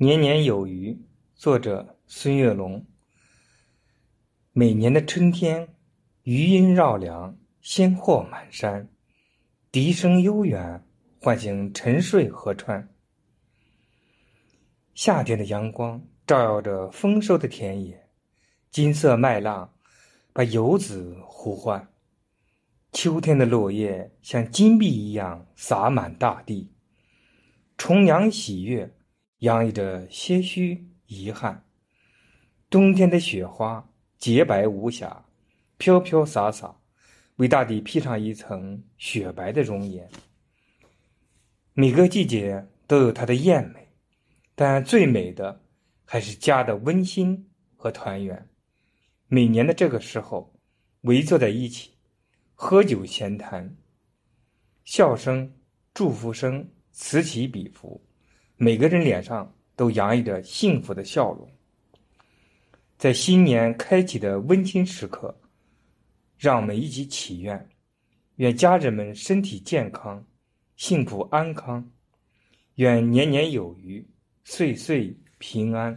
年年有余，作者孙月龙。每年的春天，余音绕梁，鲜货满山，笛声悠远，唤醒沉睡河川。夏天的阳光照耀着丰收的田野，金色麦浪把游子呼唤。秋天的落叶像金币一样洒满大地，重阳喜悦。洋溢着些许遗憾。冬天的雪花洁白无瑕，飘飘洒洒，为大地披上一层雪白的容颜。每个季节都有它的艳美，但最美的还是家的温馨和团圆。每年的这个时候，围坐在一起，喝酒闲谈，笑声、祝福声此起彼伏。每个人脸上都洋溢着幸福的笑容。在新年开启的温馨时刻，让我们一起祈愿：愿家人们身体健康、幸福安康；愿年年有余、岁岁平安。